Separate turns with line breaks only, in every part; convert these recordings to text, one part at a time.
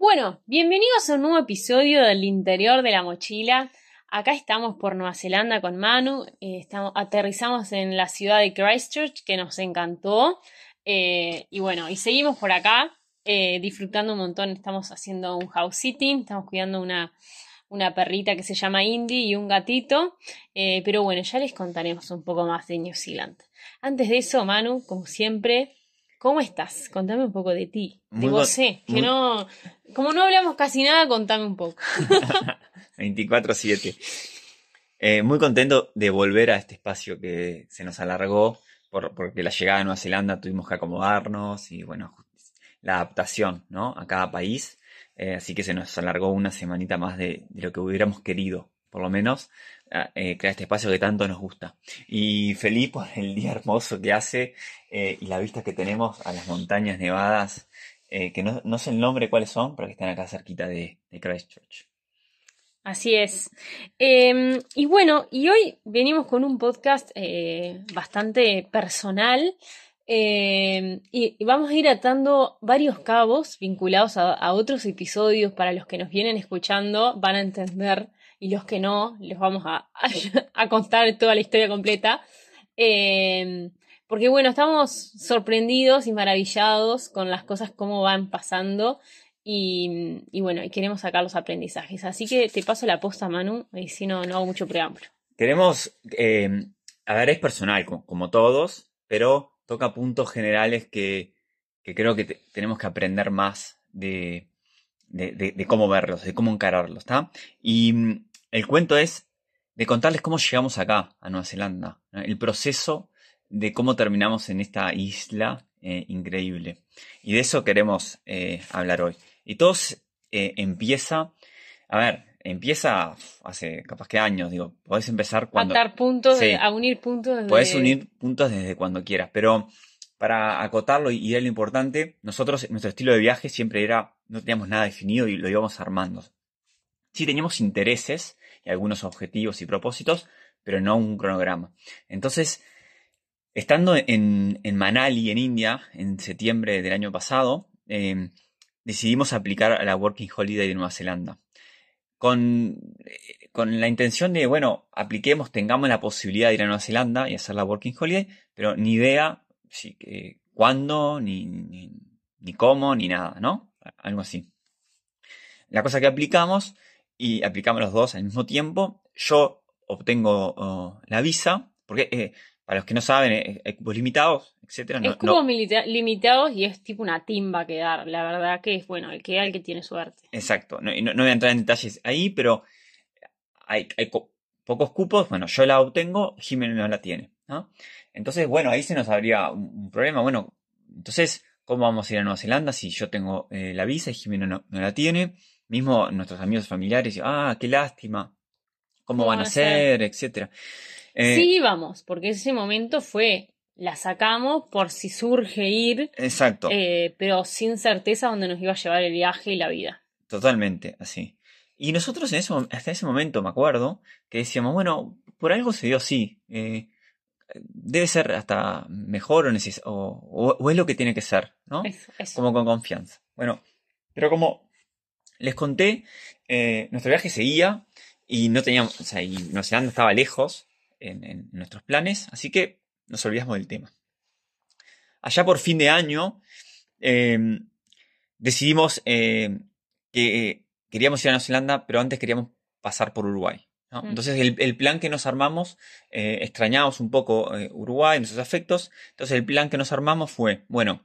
Bueno, bienvenidos a un nuevo episodio del interior de la mochila. Acá estamos por Nueva Zelanda con Manu. eh, estamos, aterrizamos en la ciudad de Christchurch, que nos encantó. eh, y bueno, y seguimos por acá eh, disfrutando un montón. Estamos haciendo un house sitting, estamos cuidando una, una perrita que se llama Indy y un gatito. pero bueno, ya les contaremos un poco más de New Zealand. Antes de eso, Manu, como siempre, ¿cómo estás? Contame un poco de ti, de vos, sé, que
muy-
no, como no hablamos casi nada, contame un poco.
24-7. Eh, muy contento de volver a este espacio que se nos alargó por, porque la llegada a Nueva Zelanda tuvimos que acomodarnos y bueno, la adaptación ¿no? a cada país. Eh, así que se nos alargó una semanita más de, de lo que hubiéramos querido, por lo menos, eh, crear este espacio que tanto nos gusta. Y feliz por el día hermoso que hace eh, y la vista que tenemos a las montañas nevadas, eh, que no, no sé el nombre cuáles son, pero que están acá cerquita de, de Christchurch.
Así es. Eh, y bueno, y hoy venimos con un podcast eh, bastante personal y, y vamos a ir atando varios cabos vinculados a, a otros episodios para los que nos vienen escuchando, van a entender y los que no, les vamos a, a, contar toda la historia completa. Eh, porque bueno, estamos sorprendidos y maravillados con las cosas como van pasando y, y bueno, y queremos sacar los aprendizajes. Así que te paso la posta, Manu, y si no, no hago mucho preámbulo.
Queremos, eh, a ver, es personal, como, como todos, pero toca puntos generales que, que creo que te- tenemos que aprender más de, de, de- de cómo verlos, de cómo encararlos, ¿está? Y el cuento es de contarles cómo llegamos acá, a Nueva Zelanda, ¿no? el proceso de cómo terminamos en esta isla eh, increíble. Y de eso queremos eh, hablar hoy. Y todo eh, empieza, a ver, empieza hace capaz que años, digo, podés empezar cuando...
Atar puntos,
Sí.
a unir puntos. desde-
Puedes unir puntos desde cuando quieras, pero para acotarlo y dar lo importante, nosotros, nuestro estilo de viaje siempre era, no teníamos nada definido y lo íbamos armando. Sí teníamos intereses y algunos objetivos y propósitos, pero no un cronograma. Entonces, estando en, en Manali, en India, en septiembre del año pasado, eh, decidimos aplicar a la Working Holiday de Nueva Zelanda. Con, con la intención de, bueno, apliquemos, tengamos la posibilidad de ir a Nueva Zelanda y hacer la Working Holiday, pero ni idea si, eh, cuándo, ni, ni cómo, ni nada, ¿no? Algo así. La cosa que aplicamos, y aplicamos los dos al mismo tiempo, yo obtengo la visa, porque eh, para los que no saben, eh, hay cupos limitados, etcétera. no-
es cupos
no-
limitados y es tipo una timba que dar. La verdad que es bueno, el que da el que tiene suerte.
Exacto, no, no- no voy a entrar en detalles ahí, pero hay, hay co- pocos cupos, bueno, yo la obtengo, Jiménez no la tiene. Entonces, bueno, ahí se nos habría un, un problema, bueno, entonces, ¿cómo vamos a ir a Nueva Zelanda si yo tengo eh, la visa y Jiménez no la tiene? Mismo nuestros amigos familiares, ah, qué lástima, ¿cómo van a ser? etcétera. Eh,
sí, vamos, porque ese momento fue, la sacamos por si surge ir,
Exacto.
eh, pero sin certeza dónde nos iba a llevar el viaje y la vida.
Totalmente, así. Y nosotros en ese, hasta ese momento, me acuerdo, que decíamos, bueno, por algo se dio así. eh, debe ser hasta mejor o- o es lo que tiene que ser, ¿no?
Eso, eso.
Como con confianza. Bueno, pero como les conté, eh, nuestro viaje seguía y no teníamos, o sea, y Nueva Zelanda estaba lejos en, en nuestros planes, así que nos olvidamos del tema. Allá por fin de año, eh, decidimos eh, que queríamos ir a Nueva Zelanda, pero antes queríamos pasar por Uruguay. ¿no?
Mm.
Entonces el, el plan que nos armamos, eh, extrañamos un poco eh, Uruguay, nuestros afectos, entonces el plan que nos armamos fue, bueno,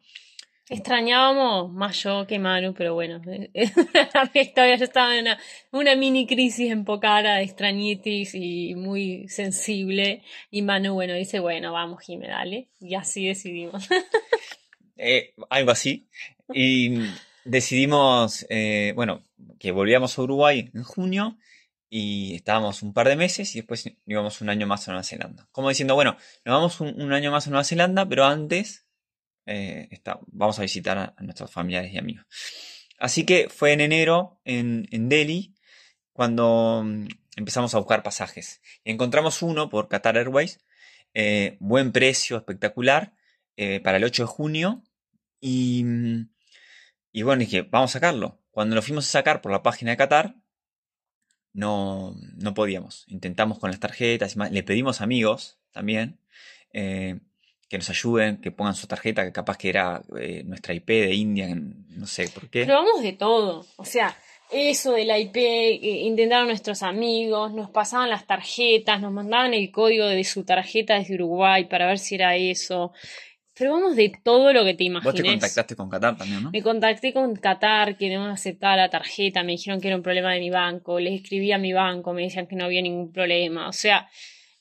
Extrañábamos más yo que Manu, pero bueno, la historia ya estaba en una, mini crisis en Pocara de extrañitis y muy sensible. Y Manu, bueno, dice, bueno, vamos, Jime, dale. Y así decidimos.
eh, algo así, y decidimos, eh, bueno, que volvíamos a Uruguay en junio y estábamos un par de meses y después íbamos un año más a Nueva Zelanda. Como diciendo, bueno, nos vamos un año más a Nueva Zelanda, pero antes eh, está- vamos a visitar a, nuestros familiares y amigos. Así que fue en enero en, en Delhi cuando mm, empezamos a buscar pasajes. Encontramos uno por Qatar Airways, eh, buen precio, espectacular, eh, para el 8 de junio. Y, mm, y bueno, dije, vamos a sacarlo. cuando lo fuimos a sacar por la página de Qatar, no, no podíamos. Intentamos con las tarjetas, y más, le pedimos amigos también que nos ayuden, que pongan su tarjeta, que capaz que era eh, nuestra IP de India, no sé por qué.
Probamos de todo, o sea, eso de la IP, eh, intentaron nuestros amigos, nos pasaban las tarjetas, nos mandaban el código de su tarjeta desde Uruguay para ver si era eso. Probamos de todo lo que te imagines.
Vos te contactaste con Qatar también, ¿no?
Me contacté con Qatar, que no aceptaba la tarjeta, me dijeron que era un problema de mi banco, les escribí a mi banco, me decían que no había ningún problema. O sea,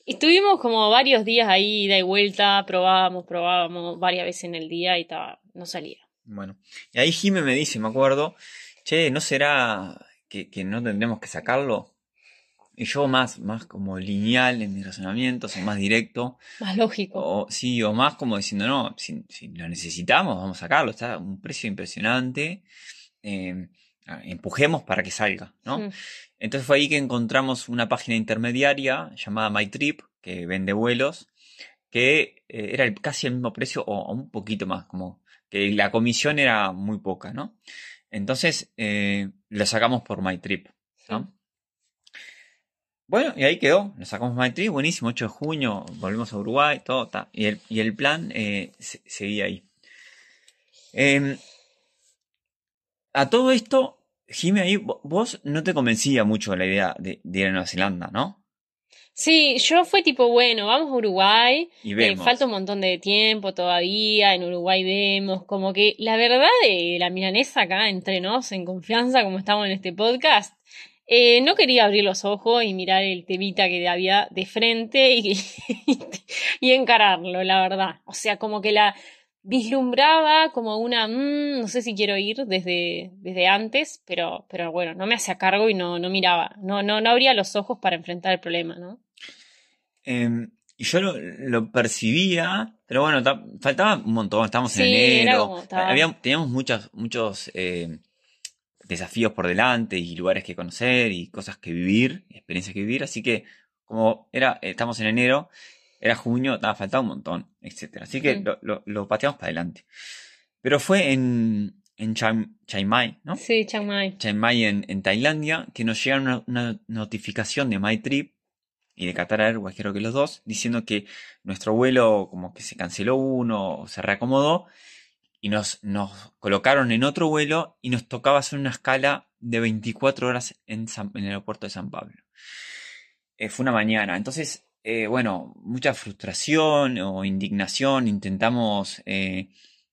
estuvimos como varios días ahí, ida y vuelta, probábamos, probábamos varias veces en el día y estaba, no salía.
Bueno, y ahí Jime me dice, me acuerdo, che, ¿no será que, que no tendremos que sacarlo? Y yo más, más como lineal en mis razonamientos, o más directo.
Más lógico.
O, sí, o más como diciendo, no, si, si lo necesitamos, vamos a sacarlo. Está a un precio impresionante. Eh, empujemos para que salga, ¿no?
Mm.
Entonces fue ahí que encontramos una página intermediaria llamada MyTrip, que vende vuelos, que eh, era el- casi el mismo precio o, o un poquito más, como que la comisión era muy poca, ¿no? Entonces eh, lo sacamos por MyTrip, ¿no? Bueno, y ahí quedó, lo sacamos MyTrip, buenísimo, 8 de junio, volvimos a Uruguay, todo, ta, y, el, y el plan eh, se- seguía ahí. A todo esto, Jimmy, ahí vo- vos no te convencía mucho la idea de, de ir a Nueva Zelanda, ¿no?
Sí, yo fue tipo, bueno, vamos a Uruguay,
Y
eh,
vemos.
falta un montón de tiempo todavía, en Uruguay vemos, como que la verdad de la milanesa acá entre nos, en confianza, como estamos en este podcast, eh, no quería abrir los ojos y mirar el temita que había de frente y, y encararlo, la verdad. O sea, como que la vislumbraba como una, "Mm, no sé si quiero ir desde, desde antes, pero, pero bueno, no me hacía cargo y no, no miraba, no, no, no abría los ojos para enfrentar el problema, ¿no?
Em, y yo lo, lo percibía, pero bueno, ta- faltaba un montón, estábamos en
Sí,
enero,
como estaba-
había- teníamos muchos, muchos eh, desafíos por delante y lugares que conocer y cosas que vivir, experiencias que vivir, así que como era, estamos en enero, era junio, ta, faltaba un montón, etcétera. Así que lo, lo- lo pateamos para adelante. Pero fue en, en Chiang, Chiang Mai, ¿no?
Sí, Chiang Mai.
Chiang Mai en, en Tailandia, que nos llega una, una notificación de MyTrip y de Qatar Airways, creo que los dos, diciendo que nuestro vuelo como que se canceló uno, o se reacomodó, y nos, nos colocaron en otro vuelo y nos tocaba hacer una escala de 24 horas en, San- en el aeropuerto de San Pablo. Eh, fue una mañana, entonces, eh, bueno, mucha frustración o indignación, intentamos eh,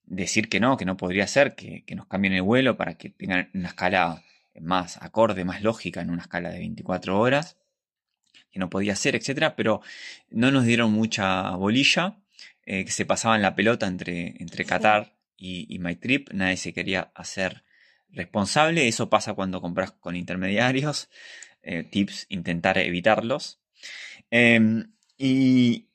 decir que no, que no podría ser, que, que nos cambien el vuelo para que tengan una escala más acorde, más lógica en una escala de 24 horas, que no podía ser, etcétera, pero no nos dieron mucha bolilla, eh, que se pasaban la pelota entre, entre
Sí.
Qatar y, y MyTrip, nadie se quería hacer responsable, eso pasa cuando compras con intermediarios, eh, tips, intentar evitarlos. Em, y,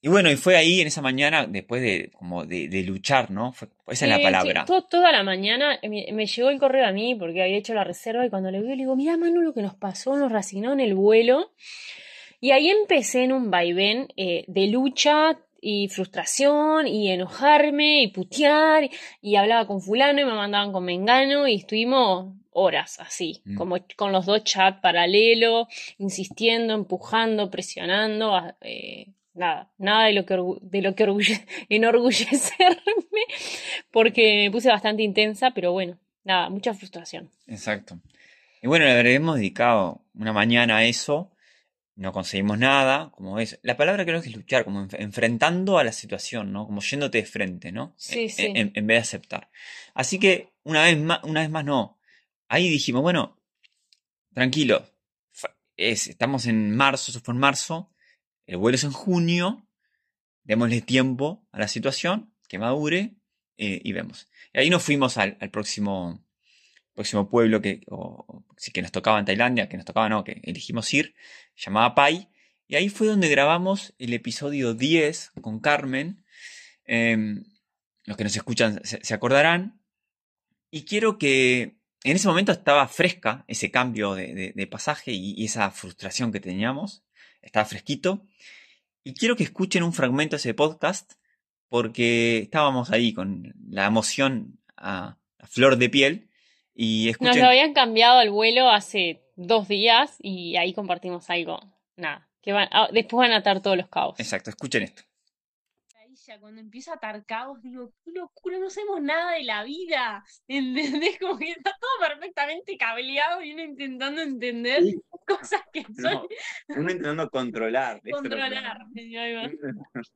y bueno, y fue ahí en esa mañana, después de, como de, de luchar, ¿no? Fue- esa es la palabra.
sí, toda la mañana eh, me, me llegó el correo a mí porque había hecho la reserva y cuando le vi le digo, mira Manu lo que nos pasó, nos reasignó en el vuelo. Y ahí empecé en un vaivén eh, de lucha y frustración y enojarme y putear y hablaba con fulano y me mandaban con mengano y estuvimos horas así,
Mm.
como con los dos chats paralelo, insistiendo, empujando, presionando, eh, nada, nada de lo que, de lo que orgulle- enorgullecerme porque me puse bastante intensa, pero bueno, nada, mucha frustración.
Exacto. Y bueno, le habremos dedicado una mañana a eso, no conseguimos nada, como es. La palabra creo que es luchar, como enf- enfrentando a la situación, ¿no? Como yéndote de frente, ¿no?
Sí,
En-
sí.
En, en vez de aceptar. Así que una vez más, una vez más no. Ahí dijimos, bueno, tranquilo. Es, estamos en marzo, eso fue en marzo. El vuelo es en junio. Démosle tiempo a la situación, que madure, eh, y vemos. Y ahí nos fuimos al, próximo próximo pueblo que, o, que nos tocaba en Tailandia, que nos tocaba, no, que elegimos ir, llamaba Pai, y ahí fue donde grabamos el episodio 10 con Carmen. Em, los que nos escuchan se acordarán. Y quiero que en ese momento estaba fresca ese cambio de, de- de pasaje y, y esa frustración que teníamos. Estaba fresquito. Y quiero que escuchen un fragmento de ese podcast porque estábamos ahí con la emoción a, a flor de piel Y
Nos
escuchen,
habían cambiado al vuelo hace dos días y ahí compartimos algo. Nada, que van, ah, después van a atar todos los cabos.
exacto, escuchen esto.
Maravilla, Cuando empiezo a atar cabos, digo, qué locura, no sabemos nada de la vida. ¿Entendés? Como que está todo perfectamente cableado y uno intentando entender
Sí.
cosas que son
No, uno intentando controlar.
controlar.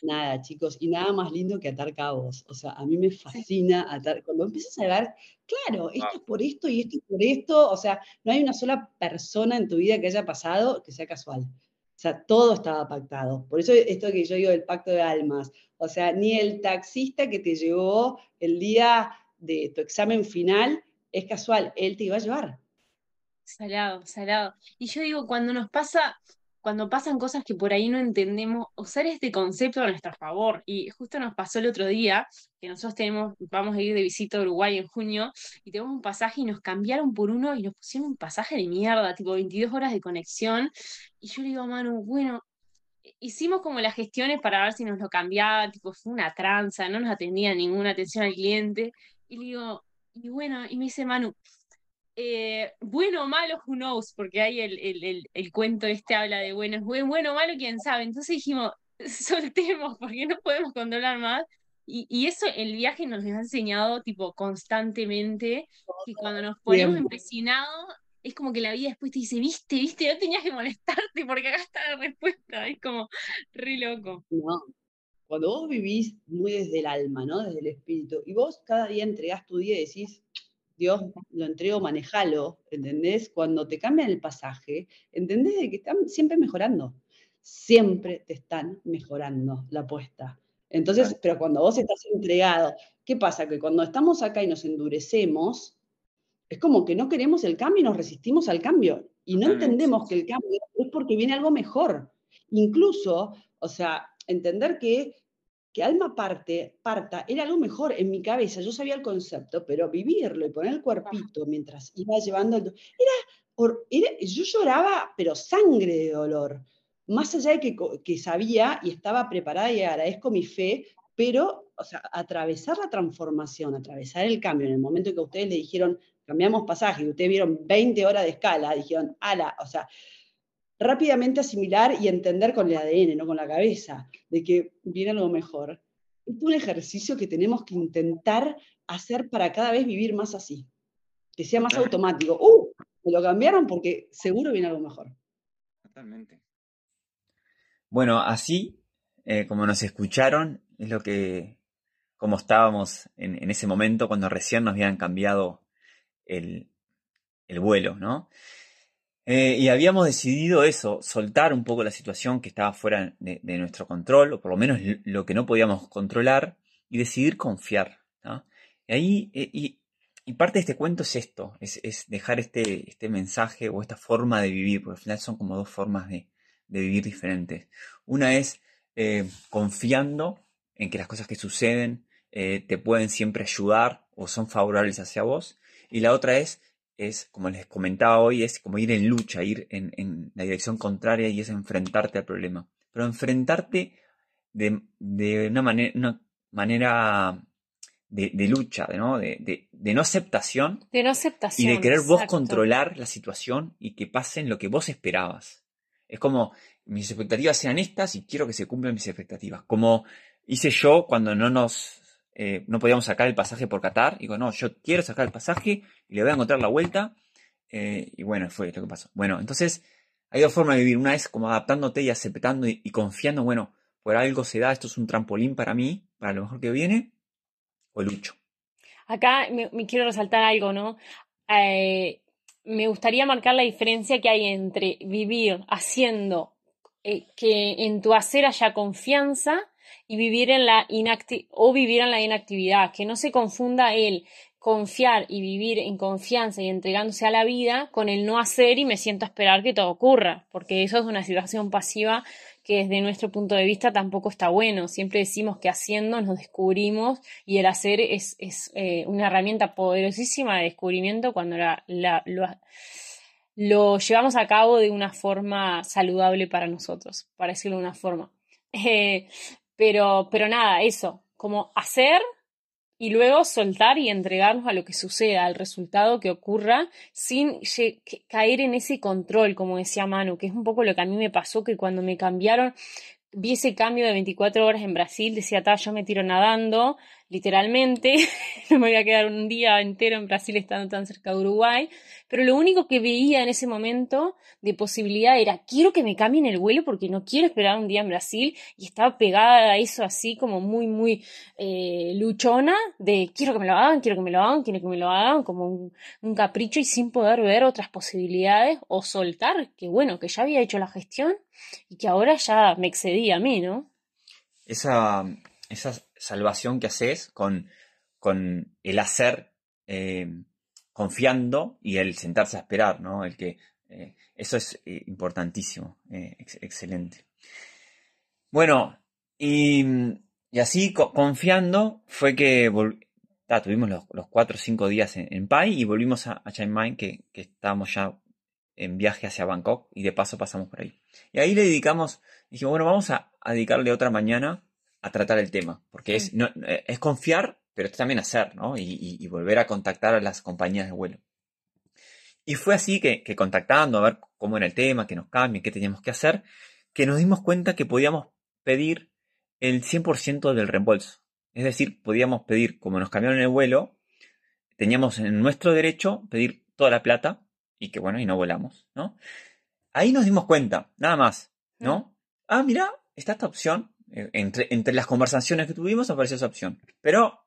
Nada, chicos, y nada más lindo que atar cabos. O sea, a mí me fascina atar. Cuando empiezas a ver, claro, esto es por esto y esto es por esto. O sea, no hay una sola persona en tu vida que haya pasado que sea casual. O sea, todo estaba pactado. Por eso esto que yo digo del pacto de almas. O sea, ni el taxista que te llevó el día de tu examen final es casual, él te iba a llevar.
Salado, salado. Y yo digo, cuando nos pasa, cuando pasan cosas que por ahí no entendemos, usar este concepto a nuestro favor. Y justo nos pasó el otro día, que nosotros tenemos, vamos a ir de visita a Uruguay en junio, y tenemos un pasaje y nos cambiaron por uno y nos pusieron un pasaje de mierda, tipo 22 horas de conexión. Y yo le digo a Manu, bueno, hicimos como las gestiones para ver si nos lo cambiaba, tipo, fue una tranza, no nos atendía ninguna atención al cliente. Y le digo, y bueno, y me dice Manu, eh, bueno o malo, who knows, porque hay el, el, el, el cuento este habla de bueno, bueno o malo, quién sabe. Entonces dijimos, soltemos, porque no podemos controlar más. Y, y eso el viaje nos ha enseñado, tipo, constantemente, que cuando nos ponemos empecinados, es como que la vida después te dice, viste, viste, no tenías que molestarte porque acá está la respuesta. Es como re loco.
No. Cuando vos vivís muy desde el alma, ¿no? Desde el espíritu, y vos cada día entregás tu día y decís, Dios, lo entrego, manejalo, ¿entendés? Cuando te cambian el pasaje, ¿entendés de que están siempre mejorando? Siempre te están mejorando la apuesta. Entonces, pero cuando vos estás entregado, ¿qué pasa? Que cuando estamos acá y nos endurecemos, es como que no queremos el cambio y nos resistimos al cambio. Y no entendemos que el cambio es porque viene algo mejor. Incluso, o sea, entender que, que alma parte, parta era algo mejor en mi cabeza. Yo sabía el concepto, pero vivirlo y poner el cuerpito mientras iba llevando. el- Era, era- yo lloraba, pero sangre de dolor. Más allá de que, que sabía y estaba preparada y agradezco mi fe, pero, o sea, atravesar la transformación, atravesar el cambio, en el momento que ustedes le dijeron, cambiamos pasaje, y ustedes vieron 20 horas de escala, dijeron, ala, o sea, rápidamente asimilar y entender con el ADN, no con la cabeza, de que viene algo mejor. Es un ejercicio que tenemos que intentar hacer para cada vez vivir más así, que sea más automático. ¡Uh! Me lo cambiaron porque seguro viene algo mejor.
Totalmente. Bueno, así eh, como nos escucharon, es lo que, como estábamos en, en ese momento cuando recién nos habían cambiado el, el vuelo, ¿no? Eh, y habíamos decidido eso, soltar un poco la situación que estaba fuera de, nuestro control, o por lo menos lo que no podíamos controlar, y decidir confiar. Y ahí, eh, y, parte de este cuento es esto, es, dejar este, este mensaje o esta forma de vivir, porque al final son como dos formas de, de vivir diferentes. Una es eh, confiando en que las cosas que suceden te pueden siempre ayudar o son favorables hacia vos. Y la otra es, es, como les comentaba hoy, es como ir en lucha, ir en, en la dirección contraria y es enfrentarte al problema. Pero enfrentarte de, de una, manera una manera de, de lucha, ¿no? De, de, no aceptación
De no
y
aceptación.
de querer vos controlar la situación y que pasen lo que vos esperabas. Es como mis expectativas eran estas y quiero que se cumplan mis expectativas. Como hice yo cuando no nos eh, no podíamos sacar el pasaje por Qatar. Digo, no, yo quiero sacar el pasaje y le voy a encontrar la vuelta. Eh, y bueno, fue lo que pasó. Bueno, entonces hay dos formas de vivir. Una es como adaptándote y aceptando y, y confiando, bueno, por algo se da, esto es un trampolín para mí, para lo mejor que viene, o lucho.
Acá me, me quiero resaltar algo, ¿no? Eh, me gustaría marcar la diferencia que hay entre vivir haciendo eh, que en tu hacer haya confianza y vivir en la o vivir en la inactividad, que no se confunda el confiar y vivir en confianza y entregándose a la vida con el no hacer y me siento a esperar que todo ocurra, porque eso es una situación pasiva que desde nuestro punto de vista tampoco está bueno. Siempre decimos que haciendo nos descubrimos y el hacer es, es eh, una herramienta poderosísima de descubrimiento cuando la, la, lo, lo, llevamos a cabo de una forma saludable para nosotros, para decirlo de una forma. Eh, pero, pero nada, eso, como hacer y luego soltar y entregarnos a lo que suceda, al resultado que ocurra, sin caer en ese control, como decía Manu, que es un poco lo que a mí me pasó, que cuando me cambiaron, vi ese cambio de 24 horas en Brasil, decía, ta, yo me tiro nadando, literalmente, no me voy a quedar un día entero en Brasil estando tan cerca de Uruguay, pero lo único que veía en ese momento de posibilidad era, quiero que me cambien el vuelo porque no quiero esperar un día en Brasil y estaba pegada a eso así como muy, muy eh, luchona de quiero que me lo hagan, quiero que me lo hagan, quiero que me lo hagan, como un, capricho y sin poder ver otras posibilidades o soltar que bueno, que ya había hecho la gestión y que ahora ya me excedía a mí, ¿no?
Esa, esa salvación que haces con, con el hacer eh, confiando y el sentarse a esperar, ¿no? El que, eh, eso es eh, importantísimo, excelente. Bueno, y, así confiando fue que tuvimos los, cuatro o cinco días en, Pai y volvimos a, a Chiang Mai, que, que estábamos ya en viaje hacia Bangkok y de paso pasamos por ahí. Y ahí le dedicamos, dijimos, bueno, vamos a, dedicarle otra mañana a tratar el tema, porque es, no, eh, es confiar, pero es también hacer, ¿no? Y, volver a contactar a las compañías de vuelo. Y fue así que, contactando a ver cómo era el tema, que nos cambien, qué teníamos que hacer, que nos dimos cuenta que podíamos pedir el 100% del reembolso. Es decir, podíamos pedir, como nos cambiaron el vuelo, teníamos en nuestro derecho pedir toda la plata y que bueno, y no volamos, ¿no? Ahí nos dimos cuenta, nada más, ¿no? Mm. Ah, mira, está esta opción. Eh, entre, entre las conversaciones que tuvimos apareció esa opción. Pero,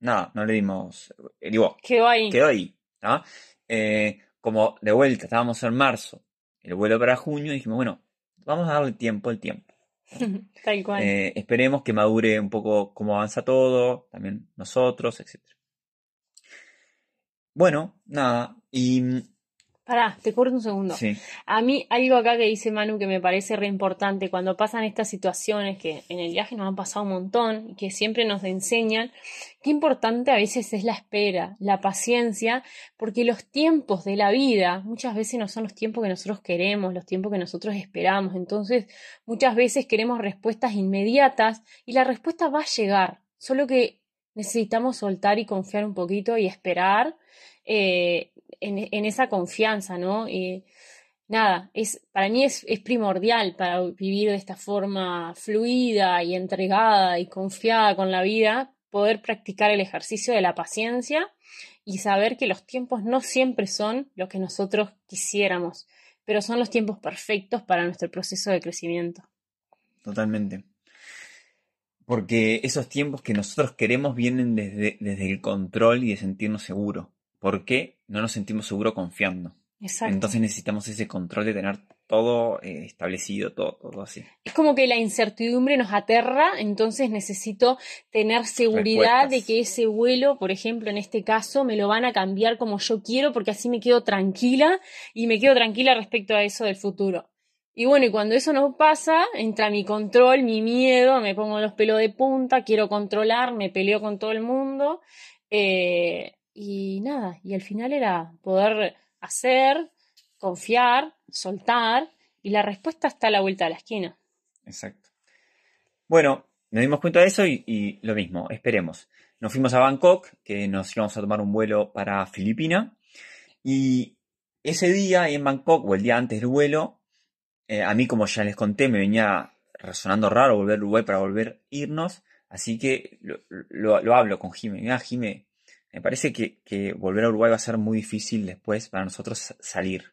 nada, no le dimos. Eh, digo,
quedó ahí.
Quedó ahí, ¿no? Eh, como de vuelta, estábamos en marzo, el vuelo para junio, y dijimos, bueno, vamos a darle tiempo el tiempo.
Tal cual.
esperemos que madure un poco cómo avanza todo, también nosotros, etc. Bueno, nada, y
Pará, te corto un segundo. A mí algo acá que dice Manu que me parece re importante cuando pasan estas situaciones que en el viaje nos han pasado un montón y que siempre nos enseñan qué importante a veces es la espera, la paciencia, porque los tiempos de la vida muchas veces no son los tiempos que nosotros queremos, los tiempos que nosotros esperamos. Entonces, muchas veces queremos respuestas inmediatas y la respuesta va a llegar, solo que necesitamos soltar y confiar un poquito y esperar. Eh, en, esa confianza, ¿no? Nada, es, para mí es, es, primordial para vivir de esta forma fluida y entregada y confiada con la vida, poder practicar el ejercicio de la paciencia y saber que los tiempos no siempre son lo que nosotros quisiéramos, pero son los tiempos perfectos para nuestro proceso de crecimiento.
Totalmente. Porque esos tiempos que nosotros queremos vienen desde, desde el control y de sentirnos seguros. ¿Por qué no nos sentimos seguros confiando? Exacto. Entonces necesitamos ese control de tener todo eh, establecido, todo, todo así.
Es como que la incertidumbre nos aterra, entonces necesito tener seguridad de que ese vuelo, por ejemplo, en este caso, me lo van a cambiar como yo quiero, porque así me quedo tranquila y me quedo tranquila respecto a eso del futuro. Y bueno, y cuando eso no pasa, entra mi control, mi miedo, me pongo los pelos de punta, quiero controlar, me peleo con todo el mundo. Eh, y nada, y al final era poder hacer, confiar, soltar, y la respuesta está a la vuelta de la esquina.
Exacto. Bueno, nos dimos cuenta de eso y, lo mismo, esperemos. Nos fuimos a Bangkok, que nos íbamos a tomar un vuelo para Filipina, y ese día en Bangkok, o el día antes del vuelo, eh, a mí, como ya les conté, me venía resonando raro volver a Uruguay para volver a irnos, así que lo, hablo con Jimé. Mira, Jimé, me parece que, volver a Uruguay va a ser muy difícil después para nosotros salir.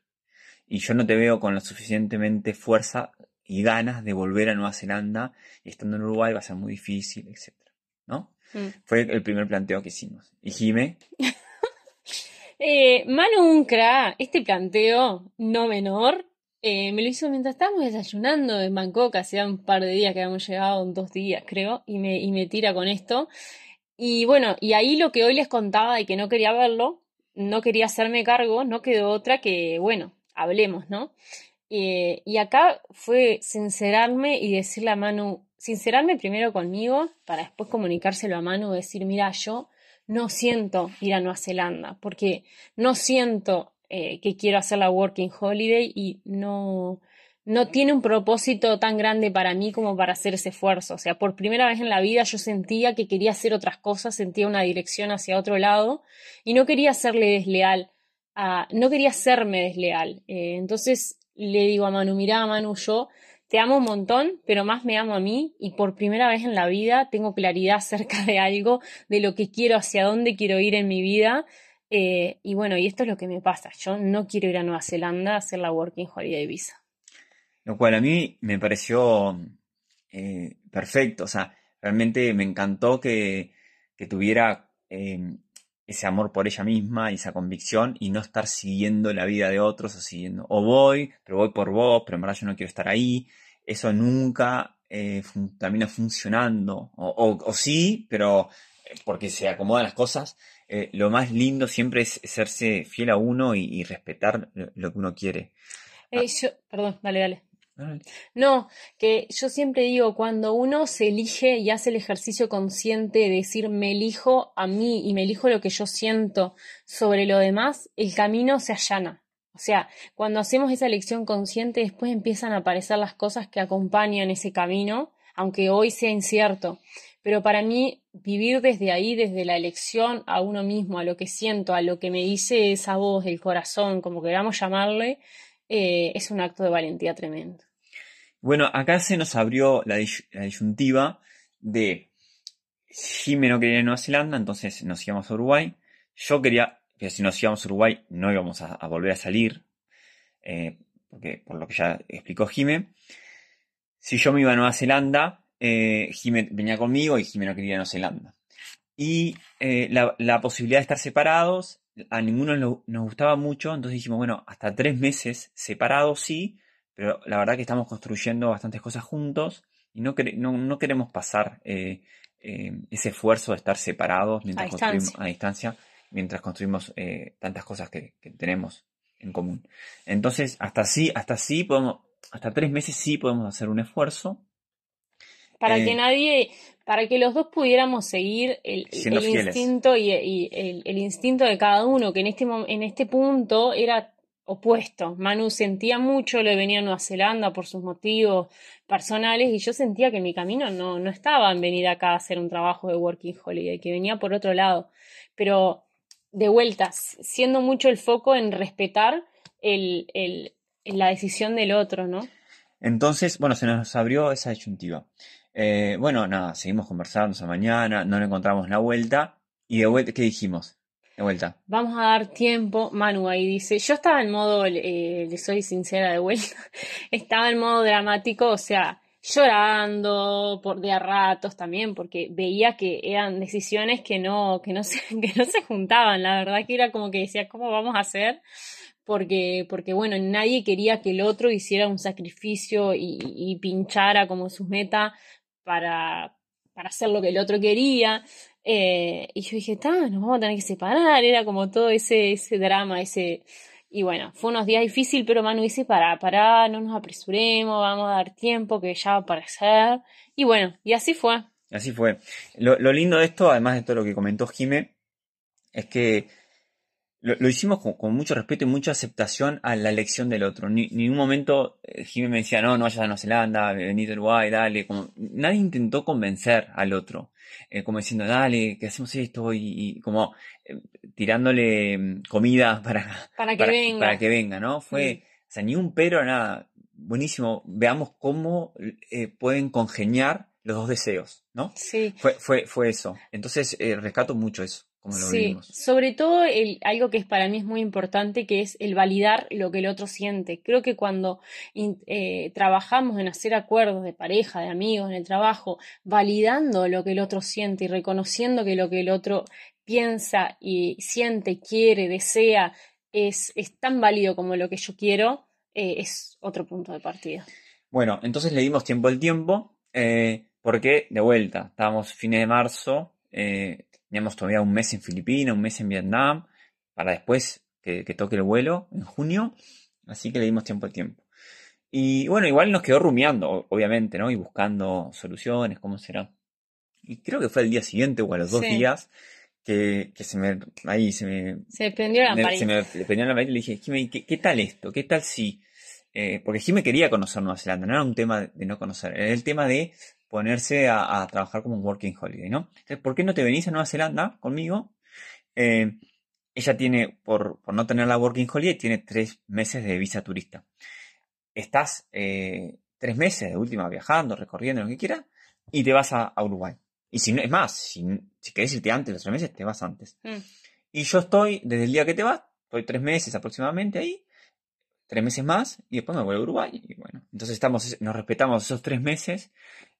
Y yo no te veo con la suficientemente fuerza y ganas de volver a Nueva Zelanda y estando en Uruguay va a ser muy difícil, etc. ¿No? Mm. Fue el primer planteo que hicimos. ¿Y Jime?
eh, Manu Uncra, este planteo no menor, eh, me lo hizo mientras estábamos desayunando en Bangkok, hacía un par de días que habíamos llegado, dos días creo, y me, y me tira con esto. Y bueno, y ahí lo que hoy les contaba de que no quería verlo, no quería hacerme cargo, no quedó otra que, bueno, hablemos, ¿no? Eh, y acá fue sincerarme y decirle a Manu, sincerarme primero conmigo, para después comunicárselo a Manu, decir, mira, yo no siento ir a Nueva Zelanda, porque no siento eh, que quiero hacer la Working Holiday y no, no tiene un propósito tan grande para mí como para hacer ese esfuerzo. O sea, por primera vez en la vida yo sentía que quería hacer otras cosas, sentía una dirección hacia otro lado y no quería serle desleal, no quería serme desleal. Eh, entonces le digo a Manu, mira Manu, yo te amo un montón, pero más me amo a mí y por primera vez en la vida tengo claridad acerca de algo, de lo que quiero, hacia dónde quiero ir en mi vida. Eh, y bueno, y esto es lo que me pasa. Yo no quiero ir a Nueva Zelanda a hacer la Working Holiday Visa.
Lo cual a mí me pareció eh, perfecto. O sea, realmente me encantó que, tuviera em, ese amor por ella misma y esa convicción y no estar siguiendo la vida de otros o siguiendo, o voy, pero voy por vos, pero en verdad yo no quiero estar ahí. Eso nunca eh, termina funcionando. O, sí, pero eh, porque se acomodan las cosas. lo más lindo siempre es serse fiel a uno y, respetar lo, que uno quiere.
perdón, dale, dale. No, que yo siempre digo, cuando uno se elige y hace el ejercicio consciente de decir me elijo a mí y me elijo lo que yo siento sobre lo demás, el camino se allana. O sea, cuando hacemos esa elección consciente, después empiezan a aparecer las cosas que acompañan ese camino, aunque hoy sea incierto. Pero para mí, vivir desde ahí, desde la elección a uno mismo, a lo que siento, a lo que me dice esa voz del corazón, como queramos llamarle, eh, es un acto de valentía tremendo.
Bueno, acá se nos abrió la, disyuntiva de Jimmy no quería ir a Nueva Zelanda, entonces nos íbamos a Uruguay. Yo quería, que si nos íbamos a Uruguay no íbamos a, volver a salir, eh, porque, por lo que ya explicó Jime. Si yo me iba a Nueva Zelanda, eh, venía conmigo y Jime no quería ir a Nueva Zelanda. Y eh, la, posibilidad de estar separados a ninguno nos gustaba mucho, entonces dijimos, bueno, hasta tres meses separados sí, pero la verdad que estamos construyendo bastantes cosas juntos y no, no, queremos pasar eh, eh, ese esfuerzo de estar separados mientras a construimos distancia. a distancia, mientras construimos eh, tantas cosas que, tenemos en común. Entonces, hasta sí, hasta sí podemos, hasta tres meses sí podemos hacer un esfuerzo.
Para que nadie, para que los dos pudiéramos seguir el, instinto y, el, instinto de cada uno, que en este, en este punto era opuesto. Manu sentía mucho, le venía a Nueva Zelanda por sus motivos personales y yo sentía que mi camino no, no estaba en venir acá a hacer un trabajo de Working Holiday, que venía por otro lado. Pero de vueltas, siendo mucho el foco en respetar el, el, la decisión del otro, ¿no?
Entonces, bueno, se nos abrió esa disyuntiva. Eh, bueno, nada, seguimos conversando esa mañana, no le encontramos la vuelta. Y de vuelta, ¿qué dijimos? Vuelta.
Vamos a dar tiempo. Manu ahí dice, yo estaba en modo, eh, le soy sincera de vuelta, estaba en modo dramático, o sea, llorando por de a ratos también, porque veía que eran decisiones que no, que no se, que no se juntaban. La verdad que era como que decía, ¿cómo vamos a hacer? Porque, porque bueno, nadie quería que el otro hiciera un sacrificio y, pinchara como su meta para, para hacer lo que el otro quería. Eh, y yo dije, nos vamos a tener que separar. Era como todo ese, ese drama, ese. Y bueno, fue unos días difíciles, pero Manu dice, para, para, no nos apresuremos, vamos a dar tiempo que ya va a aparecer. Y bueno, y así fue.
Así fue. Lo, lo lindo de esto, además de todo lo que comentó Jime, es que lo, hicimos con, mucho respeto y mucha aceptación a la elección del otro. Ni, en ningún momento eh, me decía, no, no vayas a Nueva Zelanda, vení a Uruguay, dale. Como, nadie intentó convencer al otro, eh, como diciendo, dale, que hacemos esto, y, como eh, tirándole mm, comida para,
para que venga.
Para que venga, ¿no? Fue, o sea, ni un pero, nada. Buenísimo. Veamos cómo eh, pueden congeniar los dos deseos, ¿no?
Sí.
Fue, fue, fue eso. Entonces, rescato mucho eso
sí, sobre todo el, algo que es para mí es muy importante, que es el validar lo que el otro siente. Creo que cuando eh, trabajamos en hacer acuerdos de pareja, de amigos, en el trabajo, validando lo que el otro siente y reconociendo que lo que el otro piensa y siente, quiere, desea, es, es tan válido como lo que yo quiero, eh, es otro punto de partida.
Bueno, entonces le dimos tiempo al tiempo, eh, porque de vuelta, estábamos fines de marzo, Teníamos todavía un mes en Filipinas, un mes en Vietnam, para después que, toque el vuelo en junio. Así que le dimos tiempo al tiempo. Y bueno, igual nos quedó rumiando, obviamente, ¿no? Y buscando soluciones, cómo será. Y creo que fue el día siguiente o a los dos días que, se me. Ahí se me.
Se prendió la
Se me prendió la y le dije, ¿qué, ¿qué, tal esto? ¿Qué tal si eh, porque Jime quería conocer Nueva Zelanda, no era un tema de no conocer, era el tema de ponerse a, trabajar como un working holiday, ¿no? Entonces, ¿por qué no te venís a Nueva Zelanda conmigo? Eh, ella tiene, por, no tener la working holiday, tiene tres meses de visa turista. Estás eh, tres meses de última viajando, recorriendo, lo que quieras, y te vas a, Uruguay. Y si no, es más, si, si querés irte antes de los tres meses, te vas antes. Mm. Y yo estoy, desde el día que te vas, estoy tres meses aproximadamente ahí, tres meses más, y después me voy a Uruguay. Y bueno, entonces estamos, nos respetamos esos tres meses.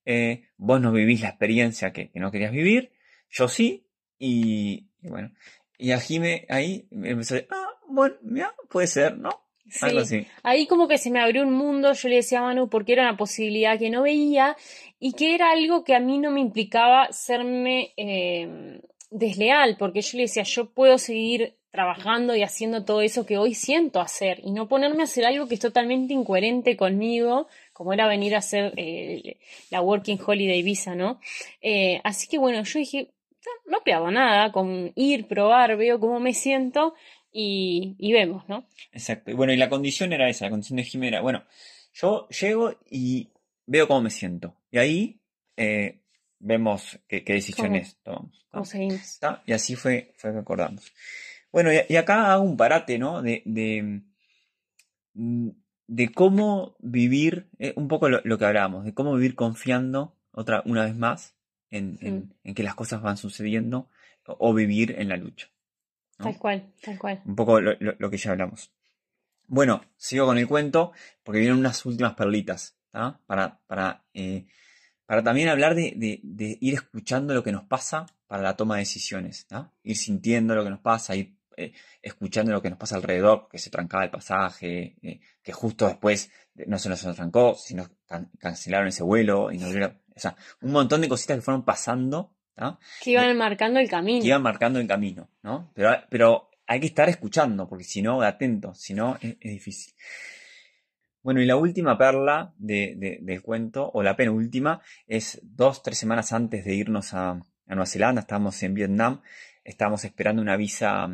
Eh, vos no vivís la experiencia que, no querías vivir, yo sí, y, bueno. Y a Jime ahí me empezó a decir, ah, bueno, mira, puede ser, ¿no?
Sí, ahí como que se me abrió un mundo, yo le decía a Manu, porque era una posibilidad que no veía y que era algo que a mí no me implicaba serme eh, desleal, porque yo le decía, yo puedo seguir trabajando y haciendo todo eso que hoy siento hacer y no ponerme a hacer algo que es totalmente incoherente conmigo, como era venir a hacer eh, la Working Holiday Visa, ¿no? Eh, así que bueno, yo dije, no, no pierdo nada con ir, probar, veo cómo me siento y, vemos, ¿no?
Exacto. Y bueno, y la condición era esa, la condición de Jimena. Bueno, yo llego y veo cómo me siento. Y ahí eh, vemos qué, decisiones tomamos.
¿Cómo seguimos?
Y así fue, fue que acordamos. Bueno, y, acá hago un parate, ¿no? De, de, mm, cómo vivir, eh, un poco lo, que hablábamos, de cómo vivir confiando otra, una vez más en, en que las cosas van sucediendo o vivir en la lucha.
Tal cual, tal cual.
Un poco lo, que ya hablamos. Bueno, sigo con el cuento porque vienen unas últimas perlitas, Para, para, eh, para también hablar de, ir escuchando lo que nos pasa para la toma de decisiones, Ir sintiendo lo que nos pasa, ir eh, escuchando lo que nos pasa alrededor, que se trancaba el pasaje, eh, que justo después no se nos trancó, sino cancelaron ese vuelo y nos o sea, un montón de cositas que fueron pasando
que iban marcando el camino.
Que iban marcando el camino, ¿no? Pero, pero hay que estar escuchando, porque si no, atento, si no, es, difícil. Bueno, y la última perla del cuento, o la penúltima, es dos, tres semanas antes de irnos a, Nueva Zelanda, estábamos en Vietnam, estábamos esperando una visa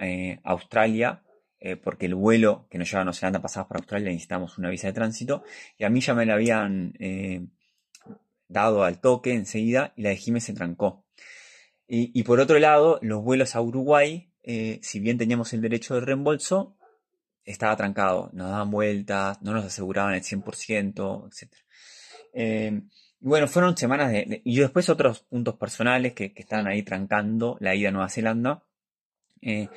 eh, Australia, eh, porque el vuelo que nos lleva a Nueva Zelanda pasaba por Australia, necesitábamos una visa de tránsito, y a mí ya me la habían eh, dado al toque enseguida y la de Jiménez se trancó. Y, por otro lado, los vuelos a Uruguay, si bien teníamos el derecho de reembolso, estaba trancado, nos daban vueltas, no nos aseguraban el 100%, etc. Y bueno, fueron semanas de, Y después otros puntos personales que, que estaban ahí trancando la ida a Nueva Zelanda. Eh,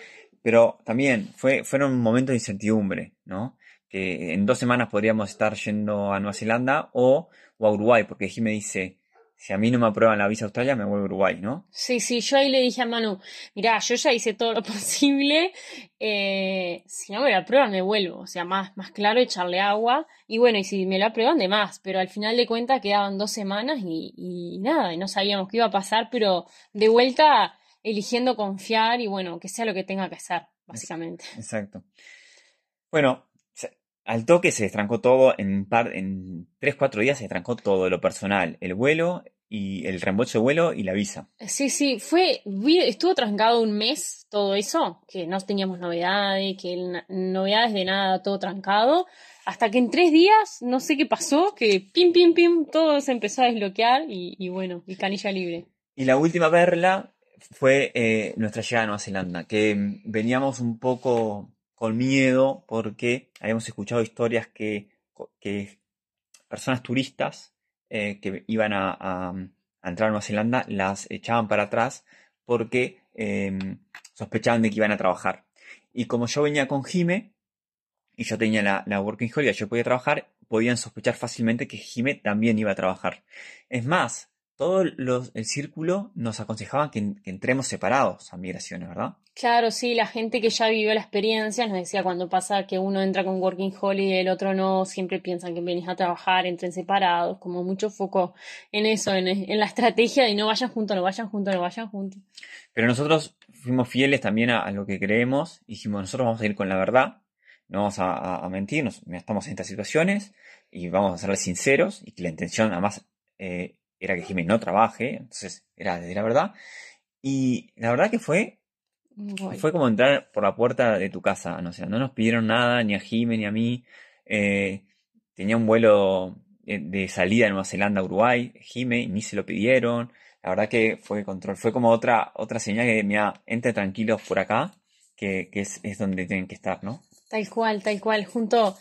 pero también fue, fueron momentos de incertidumbre, ¿no? Que en dos semanas podríamos estar yendo a Nueva Zelanda o a Uruguay, porque me dice, si a mí no me aprueban la visa a Australia, me vuelvo a Uruguay, ¿no?
Sí, sí, yo ahí le dije a Manu, mira, yo ya hice todo lo posible, eh, si no me la aprueban, me vuelvo, o sea, más, más claro, echarle agua, y bueno, y si me la aprueban, de más, pero al final de cuentas quedaban dos semanas y nada, y no sabíamos qué iba a pasar, pero de vuelta eligiendo confiar y bueno, que sea lo que tenga que hacer, básicamente.
Exacto. Bueno, al toque se destrancó todo, en, par, en 3-4 días se destrancó todo, lo personal, el vuelo y el reembolso de vuelo y la visa.
Sí, sí, fue, estuvo trancado un mes todo eso, que no teníamos novedades, que novedades de nada, todo trancado, hasta que en tres días, no sé qué pasó, que pim, pim, pim, todo se empezó a desbloquear y, bueno, y canilla libre.
Y la última perla fue eh, nuestra llegada a Nueva Zelanda, que veníamos un poco con miedo porque habíamos escuchado historias que, personas turistas eh, que iban a, entrar a Nueva Zelanda las echaban para atrás porque em, sospechaban de que iban a trabajar. Y como yo venía con Jime y yo tenía la, la Working Holiday, yo podía trabajar, podían sospechar fácilmente que Jime también iba a trabajar. Es más, todo el círculo nos aconsejaban que, entremos separados a migraciones, ¿verdad?
Claro, sí, la gente que ya vivió la experiencia nos decía cuando pasa que uno entra con Working Holiday y el otro no, siempre piensan que venís a trabajar, entren separados, como mucho foco en eso, en, la estrategia de no vayan juntos, no vayan juntos, no vayan juntos.
Pero nosotros fuimos fieles también a, lo que creemos, dijimos, nosotros vamos a ir con la verdad, no vamos a, mentir, nos, estamos en estas situaciones y vamos a serles sinceros y que la intención además... Eh, era que Jiménez no trabaje, entonces era de la verdad. Y la verdad que fue fue como entrar por la puerta de tu casa, no, no nos pidieron nada, ni a Jiménez ni a mí. Eh, tenía un vuelo eh, de salida en Nueva Zelanda, Uruguay, Jime, y ni se lo pidieron. La verdad que fue control, fue como otra, otra señal que, mira, entre tranquilos por acá, que, es, es, donde tienen que estar, ¿no?
Tal cual, tal cual. Junto,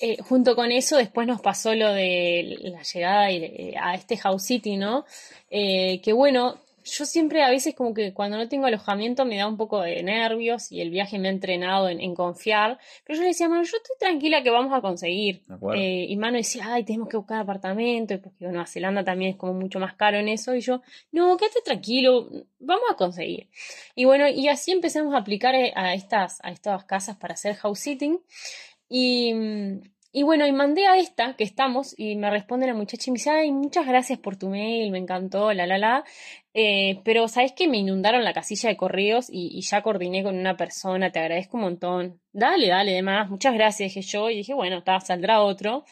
eh, junto con eso, después nos pasó lo de la llegada a este House City, ¿no? que bueno, yo siempre a veces como que cuando no tengo alojamiento me da un poco de nervios y el viaje me ha entrenado en, confiar, pero yo le decía, Manu, yo estoy tranquila que vamos a conseguir. Eh, y Manu decía, ay, tenemos que buscar apartamento, porque Nueva Zelanda también es como mucho más caro en eso, y yo, no, quédate tranquilo, vamos a conseguir. Y bueno, y así empezamos a aplicar eh, a estas, a estas casas para hacer house sitting. Y, y bueno, y mandé a esta que estamos y me responde la muchacha y me dice, ay, muchas gracias por tu mail, me encantó, la, la, la. Eh, pero sabes que me inundaron la casilla de correos y, ya coordiné con una persona, te agradezco un montón. Dale, dale, demás, muchas gracias, dije yo, y dije, bueno, está, saldrá otro.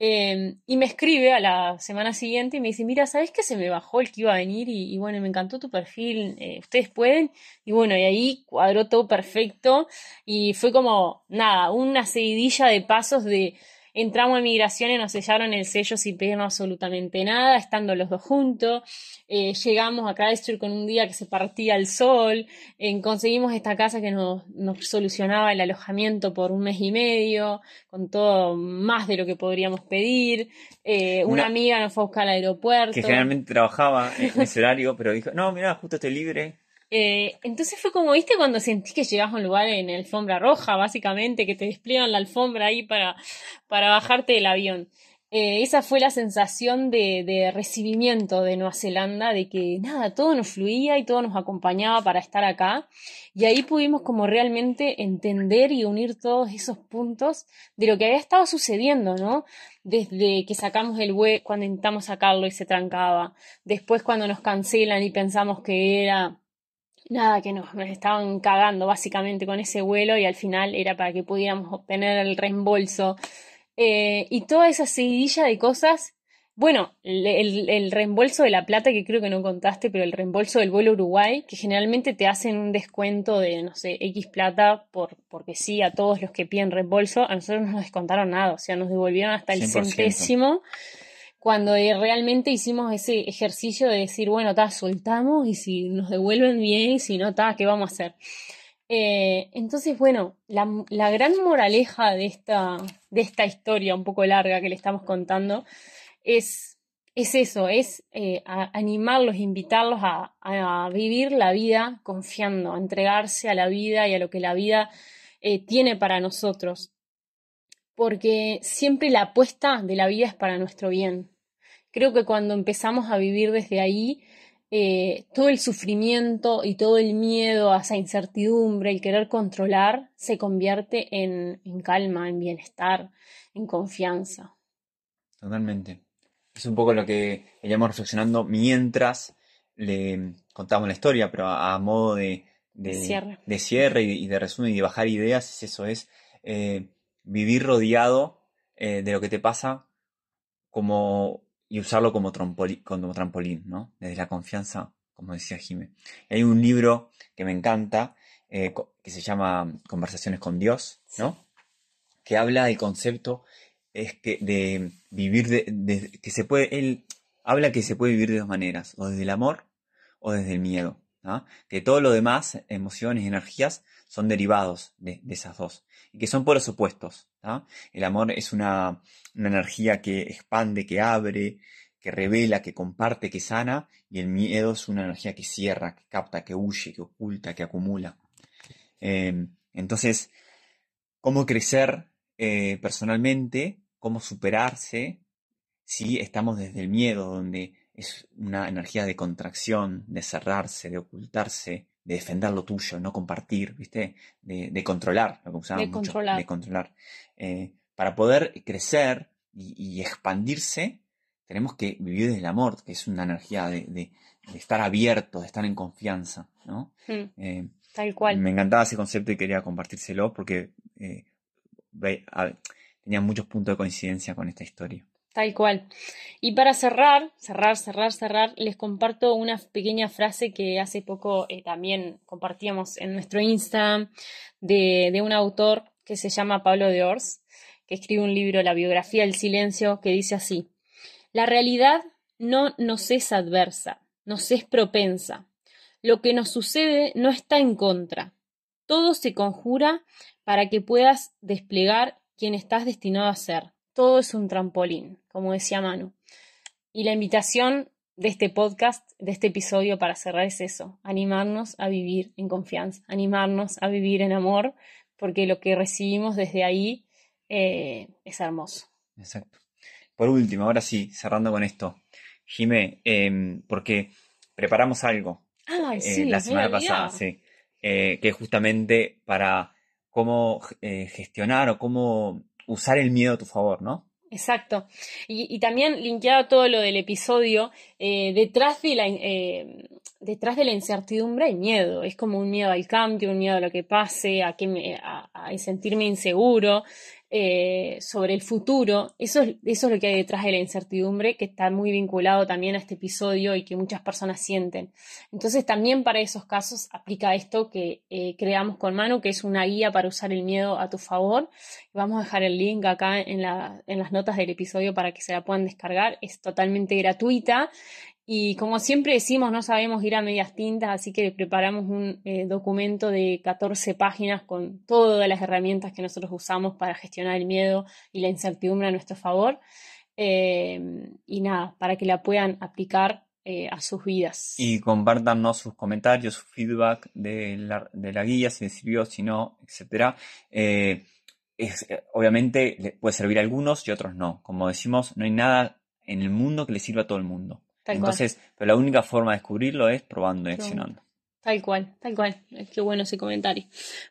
Em, y me escribe a la semana siguiente y me dice, mira, ¿sabes que se me bajó el que iba a venir? Y, bueno, me encantó tu perfil, eh, ustedes pueden. Y bueno, y ahí cuadró todo perfecto y fue como, nada, una seguidilla de pasos de Entramos a migración y nos sellaron el sello sin pedirnos absolutamente nada, estando los dos juntos. Eh, llegamos a Christchurch con un día que se partía el sol. conseguimos esta casa que nos, solucionaba el alojamiento por un mes y medio, con todo más de lo que podríamos pedir. Eh, una, amiga nos fue a buscar al aeropuerto.
Que generalmente trabajaba en ese horario, pero dijo, no, mira, justo estoy libre,
eh, entonces fue como, viste, cuando sentí que llegas a un lugar en alfombra roja, básicamente, que te despliegan la alfombra ahí para, para bajarte del avión. Eh, esa fue la sensación de, de, recibimiento de Nueva Zelanda, de que nada, todo nos fluía y todo nos acompañaba para estar acá. Y ahí pudimos como realmente entender y unir todos esos puntos de lo que había estado sucediendo, ¿no? Desde que sacamos el web, cuando intentamos sacarlo y se trancaba. Después cuando nos cancelan y pensamos que era nada, que nos, estaban cagando básicamente con ese vuelo y al final era para que pudiéramos obtener el reembolso. Eh, y toda esa seguidilla de cosas, bueno, el, el, reembolso de la plata que creo que no contaste, pero el reembolso del vuelo Uruguay, que generalmente te hacen un descuento de, no sé, X plata, por, porque sí, a todos los que piden reembolso, a nosotros no nos descontaron nada, o sea, nos devolvieron hasta el centésimo cuando eh, realmente hicimos ese ejercicio de decir, bueno, está, soltamos y si nos devuelven bien, si no, está, ¿qué vamos a hacer? Eh, entonces, bueno, la, gran moraleja de esta, de esta historia un poco larga que le estamos contando es, es eso, es eh, animarlos, invitarlos a, a, vivir la vida confiando, a entregarse a la vida y a lo que la vida tiene para nosotros. Porque siempre la apuesta de la vida es para nuestro bien. Creo que cuando empezamos a vivir desde ahí, eh, todo el sufrimiento y todo el miedo a esa incertidumbre, el querer controlar, se convierte en, calma, en bienestar, en confianza.
Totalmente. Es un poco lo que veníamos reflexionando mientras le contamos la historia, pero a, modo de,
cierre,
de cierre y, de resumen y de bajar ideas, eso es eh, vivir rodeado eh, de lo que te pasa como y usarlo como, como trampolín, ¿no? Desde la confianza, como decía Jimé. Hay un libro que me encanta, eh, que se llama Conversaciones con Dios, ¿no? Que habla del concepto es que de vivir de, que se puede, él habla que se puede vivir de dos maneras, o desde el amor o desde el miedo, ¿no? que todo lo demás, emociones energías, son derivados de, esas dos y que son por los opuestos. El amor es una, energía que expande, que abre, que revela, que comparte, que sana, y el miedo es una energía que cierra, que capta, que huye, que oculta, que acumula. Em, entonces, ¿cómo crecer eh, personalmente? ¿Cómo superarse si estamos desde el miedo, donde es una energía de contracción, de cerrarse, de ocultarse, de defender lo tuyo, no compartir, ¿viste? De, controlar, lo que usábamos
de controlar.
de controlar. Eh, para poder crecer y, expandirse, tenemos que vivir desde el amor, que es una energía de, estar abierto, de estar en confianza, ¿no?
Hmm. Eh, Tal cual.
Me encantaba ese concepto y quería compartírselo porque eh, tenía muchos puntos de coincidencia con esta historia.
Tal cual. Y para cerrar, cerrar, cerrar, cerrar, les comparto una pequeña frase que hace poco eh, también compartíamos en nuestro Instagram de, un autor que se llama Pablo de Ors. que escribe un libro, La biografía del silencio, que dice así, la realidad no nos es adversa, nos es propensa. Lo que nos sucede no está en contra. Todo se conjura para que puedas desplegar quien estás destinado a ser. Todo es un trampolín, como decía Manu. Y la invitación de este podcast, de este episodio para cerrar es eso, animarnos a vivir en confianza, animarnos a vivir en amor, porque lo que recibimos desde ahí eh, es hermoso.
Exacto. Por último, ahora sí, cerrando con esto, Jimé, em, porque preparamos algo
eh,
la semana pasada, sí, eh, que es justamente para cómo gestionar o cómo usar el miedo a tu favor, ¿no?
Exacto. Y, también linkeado todo lo del episodio, eh, detrás, de la, eh, detrás de la incertidumbre hay miedo. Es como un miedo al cambio, un miedo a lo que pase, a, que a sentirme inseguro. Eh, sobre el futuro, eso es, eso es lo que hay detrás de la incertidumbre, que está muy vinculado también a este episodio y que muchas personas sienten. Entonces también para esos casos aplica esto que eh, creamos con Manu, que es una guía para usar el miedo a tu favor. Vamos a dejar el link acá en, la, en las notas del episodio para que se la puedan descargar. Es totalmente gratuita y como siempre decimos, no sabemos ir a medias tintas, así que preparamos un eh, documento de 14 páginas con todas las herramientas que nosotros usamos para gestionar el miedo y la incertidumbre a nuestro favor. Eh, y nada, para que la puedan aplicar eh, a sus vidas.
Y compártanos sus comentarios, su feedback de la, de la guía, si les sirvió, si no, etc. obviamente puede servir a algunos y otros no. Como decimos, no hay nada en el mundo que le sirva a todo el mundo. Entonces, pero la única forma de descubrirlo es probando y accionando.
Tal cual, tal cual. Qué bueno ese comentario.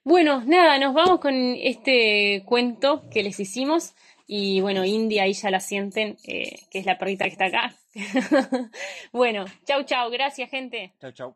Bueno, nada, nos vamos con este cuento que les hicimos. Y bueno, India ahí ya la sienten, eh, que es la perrita que está acá. bueno, chau, chau. Gracias, gente.
Chau, chau.